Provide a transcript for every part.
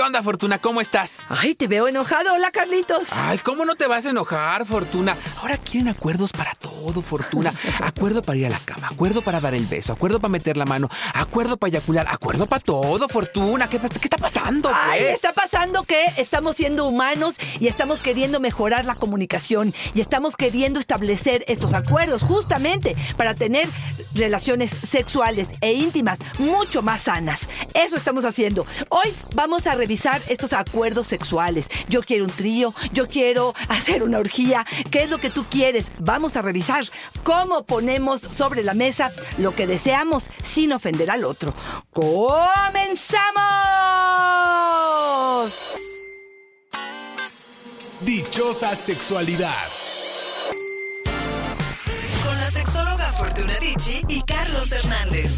¿Qué onda, Fortuna? ¿Cómo estás? Ay, te veo enojado. Hola, Carlitos. Ay, ¿cómo no te vas a enojar, Fortuna? Ahora quieren acuerdos para todo, Fortuna. Acuerdo para ir a la cama, acuerdo para dar el beso, acuerdo para meter la mano, acuerdo para eyacular, acuerdo para todo, Fortuna. ¿Qué, qué está pasando? Ay, pues? está pasando que estamos siendo humanos y estamos queriendo mejorar la comunicación y estamos queriendo establecer estos acuerdos justamente para tener relaciones sexuales e íntimas mucho más sanas. Eso estamos haciendo. Hoy vamos a revisar estos acuerdos sexuales. Yo quiero un trío, yo quiero hacer una orgía. ¿Qué es lo que tú quieres? Vamos a revisar cómo ponemos sobre la mesa lo que deseamos sin ofender al otro. ¡Comenzamos! Dichosa sexualidad. Con la sexóloga Fortuna Dicci y Carlos Hernández.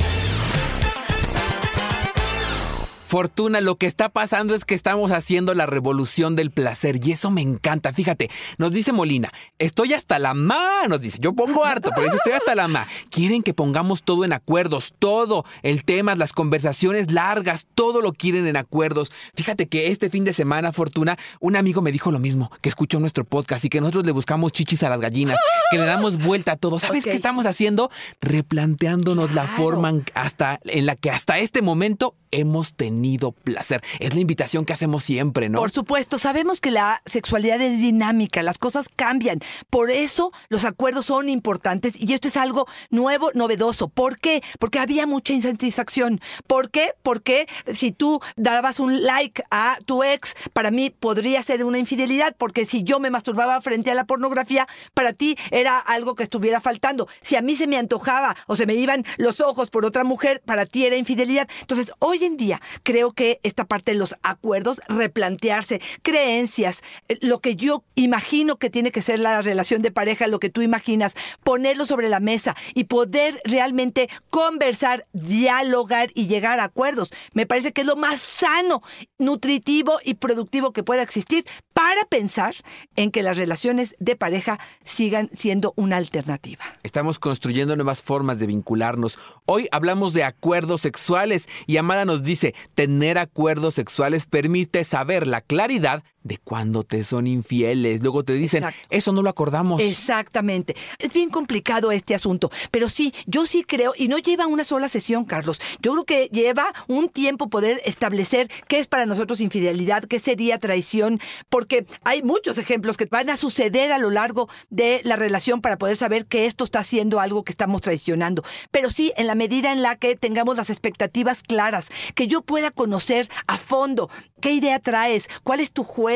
Fortuna, lo que está pasando es que estamos haciendo la revolución del placer y eso me encanta. Fíjate, nos dice Molina, estoy hasta la ma, nos dice, yo pongo harto, pero dice, estoy hasta la ma. Quieren que pongamos todo en acuerdos, todo, el tema, las conversaciones largas, todo lo quieren en acuerdos. Fíjate que este fin de semana, Fortuna, un amigo me dijo lo mismo, que escuchó nuestro podcast y que nosotros le buscamos chichis a las gallinas, que le damos vuelta a todo. ¿Sabes qué estamos haciendo? Replanteándonos la forma hasta, en la que hasta este momento hemos tenido placer. Es la invitación que hacemos siempre, ¿no? Por supuesto, sabemos que la sexualidad es dinámica, las cosas cambian. Por eso los acuerdos son importantes y esto es algo nuevo, novedoso. ¿Por qué? Porque había mucha insatisfacción. ¿Por qué? Porque si tú dabas un like a tu ex, para mí podría ser una infidelidad, porque si yo me masturbaba frente a la pornografía, para ti era algo que estuviera faltando. Si a mí se me antojaba o se me iban los ojos por otra mujer, para ti era infidelidad. Entonces, hoy en día creo que esta parte de los acuerdos, replantearse creencias, eh, lo que yo imagino que tiene que ser la relación de pareja, lo que tú imaginas, ponerlo sobre la mesa y poder realmente conversar, dialogar y llegar a acuerdos. Me parece que es lo más sano, nutritivo y productivo que pueda existir para pensar en que las relaciones de pareja sigan siendo una alternativa. Estamos construyendo nuevas formas de vincularnos. Hoy hablamos de acuerdos sexuales y Amada nos dice, tener acuerdos sexuales permite saber la claridad de cuando te son infieles. Luego te dicen, Exacto. eso no lo acordamos. Exactamente. Es bien complicado este asunto, pero sí, yo sí creo, y no lleva una sola sesión, Carlos. Yo creo que lleva un tiempo poder establecer qué es para nosotros infidelidad, qué sería traición, porque hay muchos ejemplos que van a suceder a lo largo de la relación para poder saber que esto está haciendo algo que estamos traicionando. Pero sí, en la medida en la que tengamos las expectativas claras, que yo pueda conocer a fondo qué idea traes, cuál es tu juego,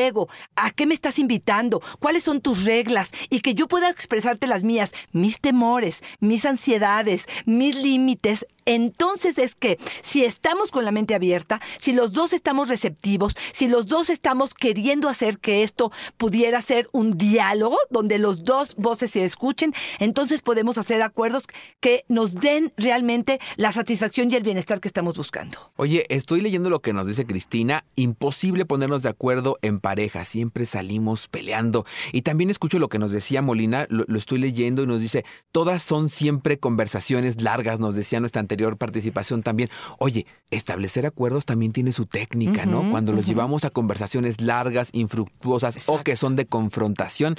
a qué me estás invitando, cuáles son tus reglas y que yo pueda expresarte las mías, mis temores, mis ansiedades, mis límites. Entonces es que si estamos con la mente abierta, si los dos estamos receptivos, si los dos estamos queriendo hacer que esto pudiera ser un diálogo donde los dos voces se escuchen, entonces podemos hacer acuerdos que nos den realmente la satisfacción y el bienestar que estamos buscando. Oye, estoy leyendo lo que nos dice Cristina. Imposible ponernos de acuerdo en pareja. Siempre salimos peleando. Y también escucho lo que nos decía Molina. Lo, lo estoy leyendo y nos dice, todas son siempre conversaciones largas, nos decía nuestra anterior participación también. Oye, establecer acuerdos también tiene su técnica, ¿no? Cuando los llevamos a conversaciones largas, infructuosas o que son de confrontación,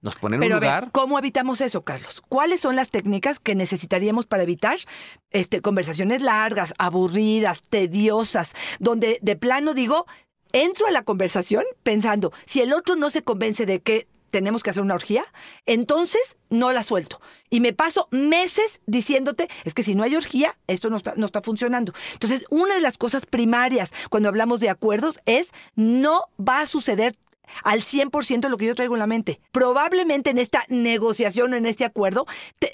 nos ponen en Pero un a ver, lugar. ¿cómo evitamos eso, Carlos? ¿Cuáles son las técnicas que necesitaríamos para evitar este, conversaciones largas, aburridas, tediosas, donde de plano digo, entro a la conversación pensando, si el otro no se convence de que tenemos que hacer una orgía, entonces no la suelto. Y me paso meses diciéndote, es que si no hay orgía, esto no está, no está funcionando. Entonces, una de las cosas primarias cuando hablamos de acuerdos es, no va a suceder al 100% lo que yo traigo en la mente. Probablemente en esta negociación o en este acuerdo,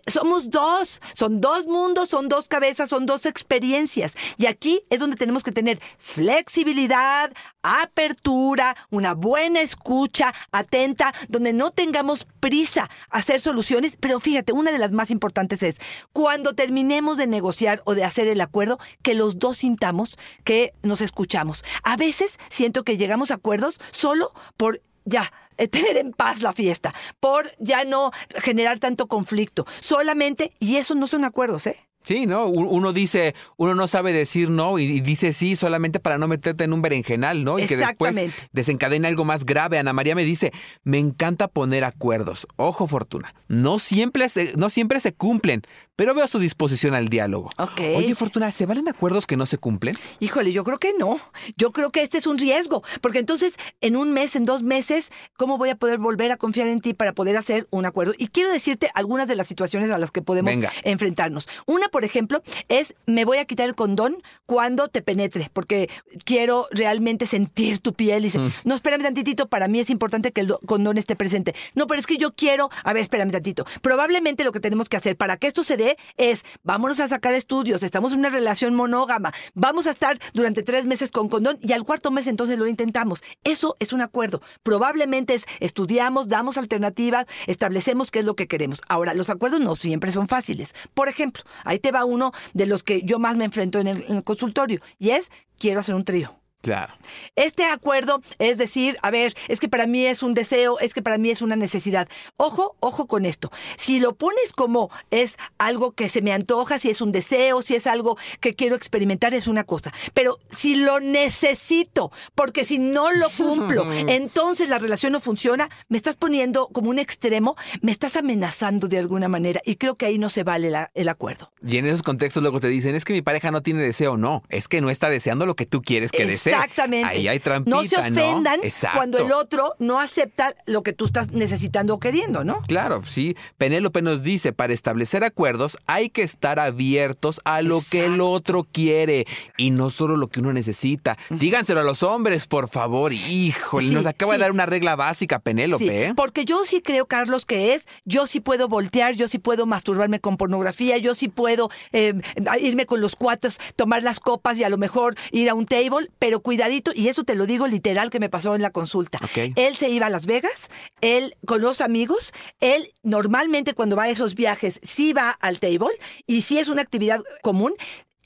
somos dos, son dos mundos, son dos cabezas, son dos experiencias. Y aquí es donde tenemos que tener flexibilidad, apertura, una buena escucha, atenta, donde no tengamos prisa a hacer soluciones. Pero fíjate, una de las más importantes es, cuando terminemos de negociar o de hacer el acuerdo, que los dos sintamos que nos escuchamos. A veces siento que llegamos a acuerdos solo por ya eh, tener en paz la fiesta, por ya no generar tanto conflicto, solamente, y esos no son acuerdos, ¿eh? Sí, ¿no? Uno dice, uno no sabe decir no y dice sí solamente para no meterte en un berenjenal, ¿no? Y que después desencadena algo más grave. Ana María me dice, me encanta poner acuerdos. Ojo, Fortuna, no siempre se, no siempre se cumplen, pero veo su disposición al diálogo. Ok. Oye, Fortuna, ¿se valen acuerdos que no se cumplen? Híjole, yo creo que no. Yo creo que este es un riesgo, porque entonces en un mes, en dos meses, ¿cómo voy a poder volver a confiar en ti para poder hacer un acuerdo? Y quiero decirte algunas de las situaciones a las que podemos Venga. enfrentarnos. Una, por ejemplo, es me voy a quitar el condón cuando te penetre, porque quiero realmente sentir tu piel. Y dice, no, espérame tantitito, para mí es importante que el condón esté presente. No, pero es que yo quiero, a ver, espérame tantito. Probablemente lo que tenemos que hacer para que esto se dé es, vámonos a sacar estudios, estamos en una relación monógama, vamos a estar durante tres meses con condón y al cuarto mes entonces lo intentamos. Eso es un acuerdo. Probablemente es, estudiamos, damos alternativas, establecemos qué es lo que queremos. Ahora, los acuerdos no siempre son fáciles. Por ejemplo, te va uno de los que yo más me enfrento en el, en el consultorio y es, quiero hacer un trío. Claro. Este acuerdo es decir, a ver, es que para mí es un deseo, es que para mí es una necesidad. Ojo, ojo con esto. Si lo pones como es algo que se me antoja, si es un deseo, si es algo que quiero experimentar, es una cosa. Pero si lo necesito, porque si no lo cumplo, entonces la relación no funciona, me estás poniendo como un extremo, me estás amenazando de alguna manera y creo que ahí no se vale la- el acuerdo. Y en esos contextos luego te dicen, es que mi pareja no tiene deseo. No, es que no está deseando lo que tú quieres que desee. Exactamente. Ahí hay trampita, No se ofendan cuando el otro no acepta lo que tú estás necesitando o queriendo, ¿no? Claro, sí. Penélope nos dice, para establecer acuerdos hay que estar abiertos a lo que el otro quiere y no solo lo que uno necesita. Díganselo a los hombres, por favor. Híjole, Sí, nos acaba sí. de dar una regla básica, Penélope. Sí, ¿eh? porque yo sí creo, Carlos, que es, yo sí puedo voltear, yo sí puedo masturbarme con pornografía, yo sí puedo eh, irme con los cuates, tomar las copas y a lo mejor ir a un table, pero cuidadito, y eso te lo digo literal que me pasó en la consulta. Ok. Él se iba a Las Vegas, él con los amigos, él normalmente cuando va a esos viajes sí va al table y sí es una actividad común.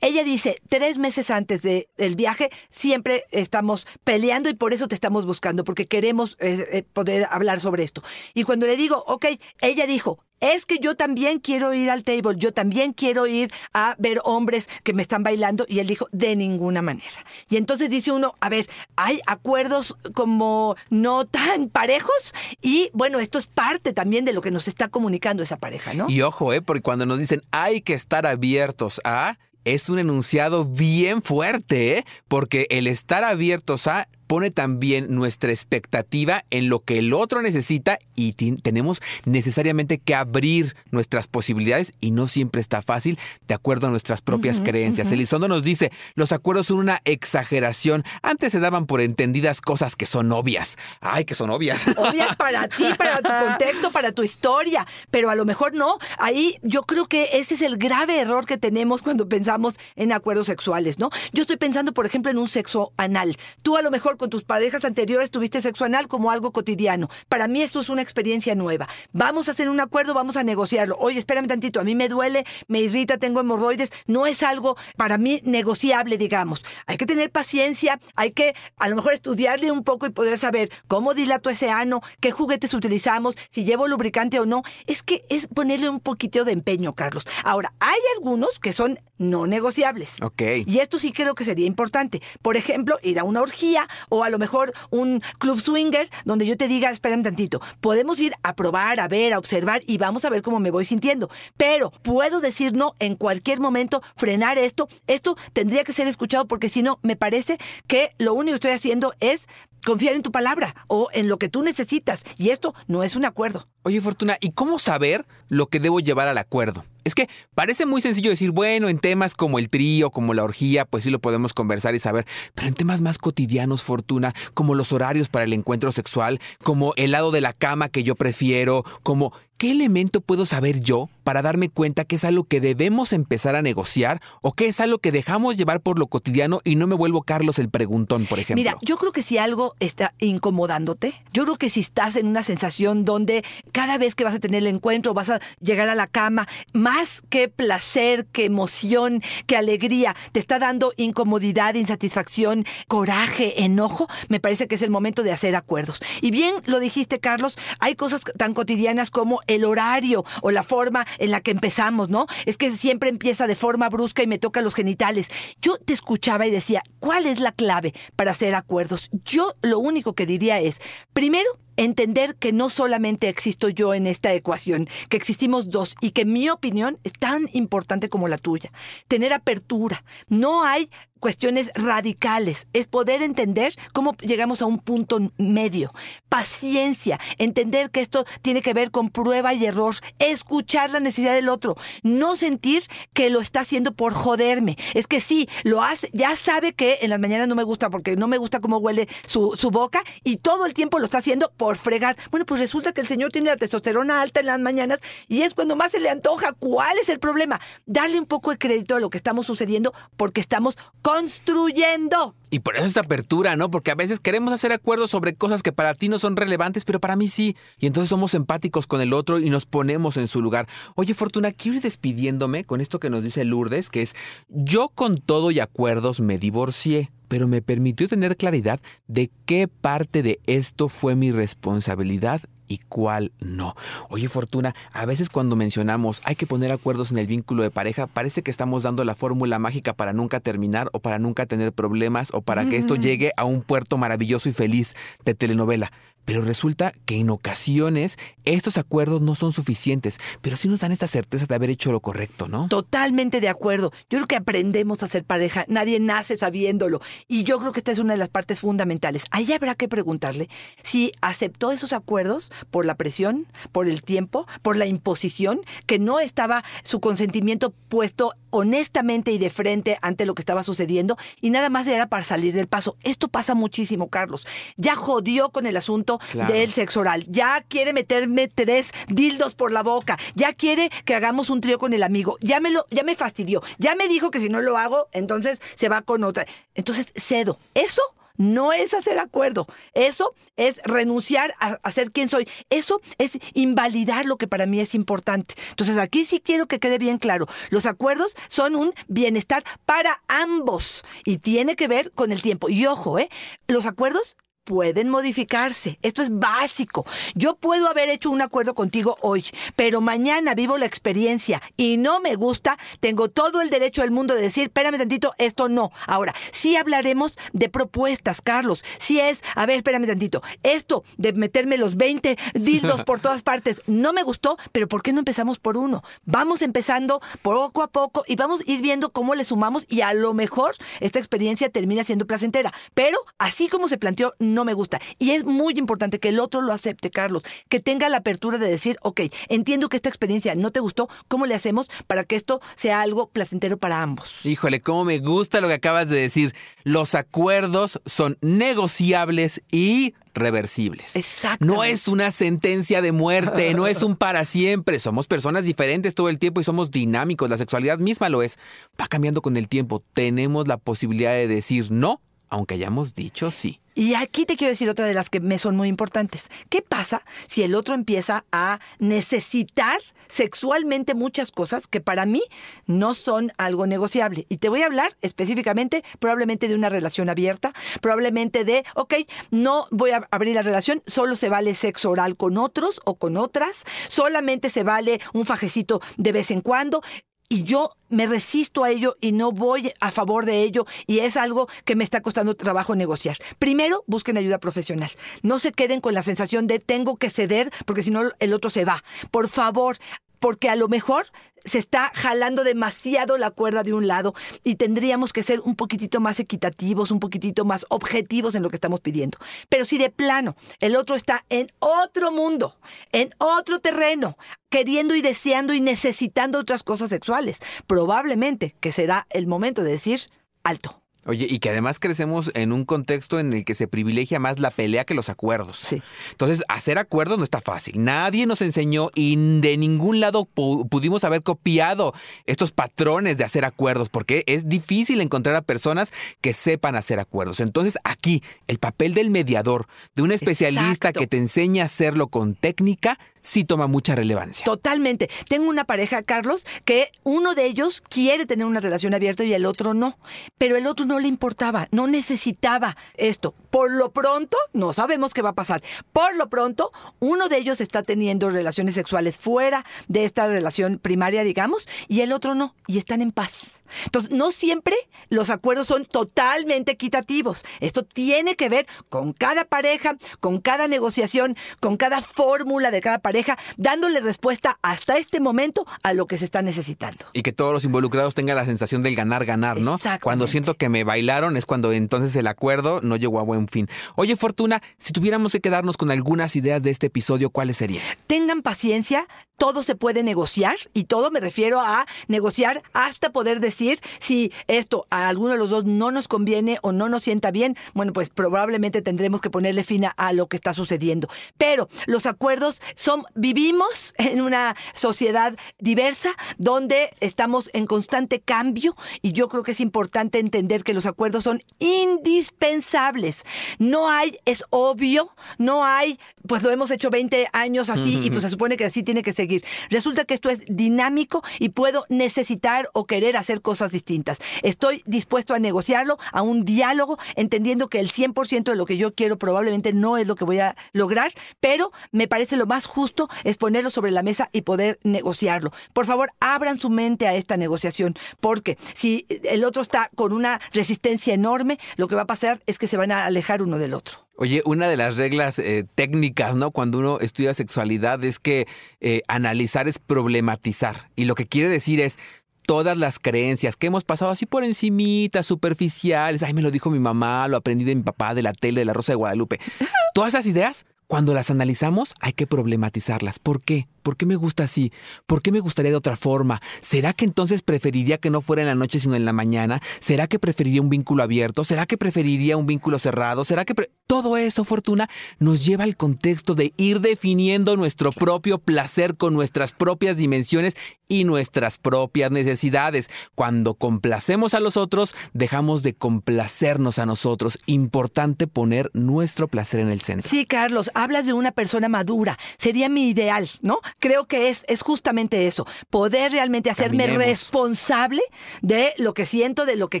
Ella dice, tres meses antes de- del viaje siempre estamos peleando y por eso te estamos buscando, porque queremos eh, eh, poder hablar sobre esto. Y cuando le digo, ok, ella dijo, es que yo también quiero ir al table, yo también quiero ir a ver hombres que me están bailando. Y él dijo, de ninguna manera. Y entonces dice uno, a ver, hay acuerdos como no tan parejos y bueno, esto es parte también de lo que nos está comunicando esa pareja, ¿no? Y ojo, ¿eh? porque cuando nos dicen hay que estar abiertos a, es un enunciado bien fuerte, ¿eh? porque el estar abiertos a pone también nuestra expectativa en lo que el otro necesita y tenemos necesariamente que abrir nuestras posibilidades y no siempre está fácil de acuerdo a nuestras propias creencias. Elizondo nos dice, los acuerdos son una exageración. Antes se daban por entendidas cosas que son obvias. Ay, que son obvias. obvias para ti, para tu contexto, para tu historia, pero a lo mejor no. Ahí yo creo que ese es el grave error que tenemos cuando pensamos en acuerdos sexuales, ¿no? Yo estoy pensando, por ejemplo, en un sexo anal. Tú a lo mejor con tus parejas anteriores tuviste sexo anal como algo cotidiano. Para mí esto es una experiencia nueva. Vamos a hacer un acuerdo, vamos a negociarlo. Oye, espérame tantito, a mí me duele, me irrita, tengo hemorroides. No es algo para mí negociable, digamos. Hay que tener paciencia, hay que a lo mejor estudiarle un poco y poder saber cómo dilato ese ano, qué juguetes utilizamos, si llevo lubricante o no. Es que es ponerle un poquito de empeño, Carlos. Ahora, hay algunos que son no negociables. Ok. Y esto sí creo que sería importante. Por ejemplo, ir a una orgía o a lo mejor un club swinger donde yo te diga, espérame tantito, podemos ir a probar, a ver, a observar y vamos a ver cómo me voy sintiendo. Pero puedo decir no en cualquier momento, frenar esto. Esto tendría que ser escuchado porque si no, me parece que lo único que estoy haciendo es confiar en tu palabra o en lo que tú necesitas. Y esto no es un acuerdo. Oye, Fortuna, ¿y cómo saber lo que debo llevar al acuerdo? Es que parece muy sencillo decir, bueno, en temas como el trío, como la orgía, pues sí lo podemos conversar y saber, pero en temas más cotidianos, Fortuna, como los horarios para el encuentro sexual, como el lado de la cama que yo prefiero, como ¿qué elemento puedo saber yo para darme cuenta que es algo que debemos empezar a negociar o que es algo que dejamos llevar por lo cotidiano y no me vuelvo Carlos el preguntón, por ejemplo? Mira, yo creo que si algo está incomodándote, yo creo que si estás en una sensación donde cada vez que vas a tener el encuentro vas a llegar a la cama, más que placer, que emoción, que alegría, te está dando incomodidad, insatisfacción, coraje, enojo, me parece que es el momento de hacer acuerdos. Y bien lo dijiste, Carlos, hay cosas tan cotidianas como el horario o la forma en la que empezamos, ¿no? Es que siempre empieza de forma brusca y me toca los genitales. Yo te escuchaba y decía, ¿cuál es la clave para hacer acuerdos? Yo lo único que diría es, primero, entender que no solamente existo yo en esta ecuación, que existimos dos y que mi opinión es tan importante como la tuya. Tener apertura. No hay cuestiones radicales, es poder entender cómo llegamos a un punto medio. Paciencia, entender que esto tiene que ver con prueba y error, escuchar la necesidad del otro, no sentir que lo está haciendo por joderme. Es que sí, lo hace, ya sabe que en las mañanas no me gusta porque no me gusta cómo huele su, su boca y todo el tiempo lo está haciendo por fregar. Bueno, pues resulta que el señor tiene la testosterona alta en las mañanas y es cuando más se le antoja. ¿Cuál es el problema? Darle un poco de crédito a lo que estamos sucediendo porque estamos construyendo. Y por eso esta apertura, ¿no? Porque a veces queremos hacer acuerdos sobre cosas que para ti no son relevantes, pero para mí sí. Y entonces somos empáticos con el otro y nos ponemos en su lugar. Oye, Fortuna, quiero ir despidiéndome con esto que nos dice Lourdes, que es, yo con todo y acuerdos me divorcié pero me permitió tener claridad de qué parte de esto fue mi responsabilidad y cuál no. Oye, Fortuna, a veces cuando mencionamos hay que poner acuerdos en el vínculo de pareja, parece que estamos dando la fórmula mágica para nunca terminar o para nunca tener problemas o para que esto llegue a un puerto maravilloso y feliz de telenovela. Pero resulta que en ocasiones estos acuerdos no son suficientes, pero sí nos dan esta certeza de haber hecho lo correcto, ¿no? Totalmente de acuerdo. Yo creo que aprendemos a ser pareja, nadie nace sabiéndolo. Y yo creo que esta es una de las partes fundamentales. Ahí habrá que preguntarle si aceptó esos acuerdos por la presión, por el tiempo, por la imposición, que no estaba su consentimiento puesto honestamente y de frente ante lo que estaba sucediendo y nada más era para salir del paso. Esto pasa muchísimo, Carlos. Ya jodió con el asunto del sexo oral. Ya quiere meterme tres dildos por la boca. Ya quiere que hagamos un trío con el amigo. Ya me lo, ya me fastidió. Ya me dijo que si no lo hago, entonces se va con otra. Entonces cedo. Eso no es hacer acuerdo. Eso es renunciar a, ser quien soy. Eso es invalidar lo que para mí es importante. Entonces aquí sí quiero que quede bien claro. Los acuerdos son un bienestar para ambos y tiene que ver con el tiempo. Y ojo, ¿eh? Los acuerdos pueden modificarse. Esto es básico. Yo puedo haber hecho un acuerdo contigo hoy, pero mañana vivo la experiencia y no me gusta, tengo todo el derecho del mundo de decir, espérame tantito, esto no. Ahora, sí hablaremos de propuestas, Carlos. Si es, a ver, espérame tantito, esto de meterme los 20 dildos por todas partes, no me gustó, pero ¿por qué no empezamos por uno? Vamos empezando poco a poco y vamos a ir viendo cómo le sumamos y a lo mejor esta experiencia termina siendo placentera. Pero así como se planteó, no me gusta. Y es muy importante que el otro lo acepte, Carlos, que tenga la apertura de decir, ok, entiendo que esta experiencia no te gustó, ¿cómo le hacemos para que esto sea algo placentero para ambos? Híjole, cómo me gusta lo que acabas de decir. Los acuerdos son negociables y reversibles. Exacto. No es una sentencia de muerte, no es un para siempre. Somos personas diferentes todo el tiempo y somos dinámicos. La sexualidad misma lo es. Va cambiando con el tiempo. Tenemos la posibilidad de decir no aunque hayamos dicho sí. Y aquí te quiero decir otra de las que me son muy importantes. ¿Qué pasa si el otro empieza a necesitar sexualmente muchas cosas que para mí no son algo negociable? Y te voy a hablar específicamente probablemente de una relación abierta, probablemente de, ok, no voy a abrir la relación, solo se vale sexo oral con otros o con otras, solamente se vale un fajecito de vez en cuando y yo me resisto a ello y no voy a favor de ello y es algo que me está costando trabajo negociar. Primero, busquen ayuda profesional. No se queden con la sensación de tengo que ceder porque si no el otro se va. Por favor, porque a lo mejor se está jalando demasiado la cuerda de un lado y tendríamos que ser un poquitito más equitativos, un poquitito más objetivos en lo que estamos pidiendo. Pero si de plano el otro está en otro mundo, en otro terreno, queriendo y deseando y necesitando otras cosas sexuales, probablemente que será el momento de decir alto. Oye, y que además crecemos en un contexto en el que se privilegia más la pelea que los acuerdos. Sí. Entonces, hacer acuerdos no está fácil. Nadie nos enseñó y de ningún lado pudimos haber copiado estos patrones de hacer acuerdos, porque es difícil encontrar a personas que sepan hacer acuerdos. Entonces, aquí, el papel del mediador, de un especialista que te enseña a hacerlo con técnica, sí toma mucha relevancia. Totalmente. Tengo una pareja, Carlos, que uno de ellos quiere tener una relación abierta y el otro no. Pero el otro no le importaba, no necesitaba esto. Por lo pronto, no sabemos qué va a pasar. Por lo pronto, uno de ellos está teniendo relaciones sexuales fuera de esta relación primaria, digamos, y el otro no. Y están en paz. Entonces, no siempre los acuerdos son totalmente equitativos. Esto tiene que ver con cada pareja, con cada negociación, con cada fórmula de cada pareja, dándole respuesta hasta este momento a lo que se está necesitando. Y que todos los involucrados tengan la sensación del ganar-ganar, ¿no? Exactamente. Cuando siento que me bailaron es cuando entonces el acuerdo no llegó a buen fin. Oye, Fortuna, si tuviéramos que quedarnos con algunas ideas de este episodio, ¿cuáles serían? Tengan paciencia, todo se puede negociar y todo me refiero a negociar hasta poder decir si esto a alguno de los dos no nos conviene o no nos sienta bien, bueno, pues probablemente tendremos que ponerle fin a, a lo que está sucediendo. Pero los acuerdos son, vivimos en una sociedad diversa donde estamos en constante cambio y yo creo que es importante entender que los acuerdos son indispensables. No hay, es obvio, no hay, pues lo hemos hecho 20 años así y pues se supone que así tiene que seguir. Resulta que esto es dinámico y puedo necesitar o querer hacer cosas distintas. Estoy dispuesto a negociarlo, a un diálogo, entendiendo que el 100% de lo que yo quiero probablemente no es lo que voy a lograr, pero me parece lo más justo es ponerlo sobre la mesa y poder negociarlo. Por favor, abran su mente a esta negociación, porque si el otro está con una resistencia enorme, lo que va a pasar es que se van a alejar uno del otro. Oye, una de las reglas eh, técnicas, ¿no? Cuando uno estudia sexualidad es que eh, analizar es problematizar. Y lo que quiere decir es todas las creencias que hemos pasado así por encimita, superficiales. Ay, me lo dijo mi mamá, lo aprendí de mi papá, de la tele, de la Rosa de Guadalupe. Todas esas ideas, cuando las analizamos, hay que problematizarlas. ¿Por qué? ¿Por qué me gusta así? ¿Por qué me gustaría de otra forma? ¿Será que entonces preferiría que no fuera en la noche sino en la mañana? ¿Será que preferiría un vínculo abierto? ¿Será que preferiría un vínculo cerrado? ¿Será que... Todo eso, Fortuna, nos lleva al contexto de ir definiendo nuestro propio placer con nuestras propias dimensiones y nuestras propias necesidades. Cuando complacemos a los otros, dejamos de complacernos a nosotros. Importante poner nuestro placer en el centro. Sí, Carlos, hablas de una persona madura. Sería mi ideal, ¿no? Creo que es, es justamente eso. Poder realmente hacerme Caminemos. responsable de lo que siento, de lo que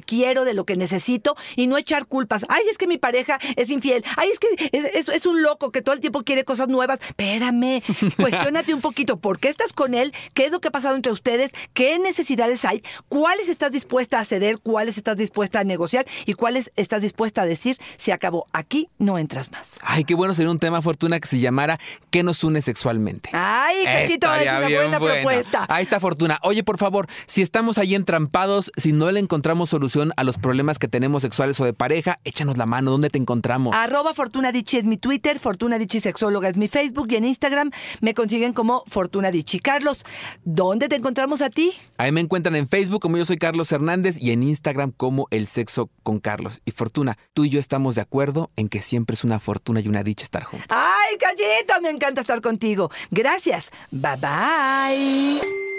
quiero, de lo que necesito y no echar culpas. Ay, es que mi pareja es infiel. Ay, es que es, es- es un loco que todo el tiempo quiere cosas nuevas. Espérame, cuestionate un poquito. ¿Por qué estás con él? ¿Qué es lo que ha pasado entre ustedes? ¿Qué necesidades hay? ¿Cuáles estás dispuesta a ceder? ¿Cuáles estás dispuesta a negociar? ¿Y cuáles estás dispuesta a decir? Se acabó. Aquí no entras más. Ay, qué bueno sería un tema, Fortuna, que se llamara ¿Qué nos une sexualmente? Ay, Cachito, es una buena propuesta. Ahí está Fortuna. Oye, por favor, si estamos ahí entrampados, si no le encontramos solución a los problemas que tenemos sexuales o de pareja, échanos la mano. ¿Dónde te encontramos? Arroba Fortuna Dichi es mi Twitter, Fortuna Dichi Sexóloga es mi Facebook y en Instagram me consiguen como Fortuna Dichi. Carlos, ¿dónde te encontramos a ti? Ahí me encuentran en Facebook como yo soy Carlos Hernández y en Instagram como El Sexo con Carlos. Y Fortuna, tú y yo estamos de acuerdo en que siempre es una fortuna y una dicha estar juntos. Ay, Cachito, me encanta estar contigo. Gracias. Bye bye.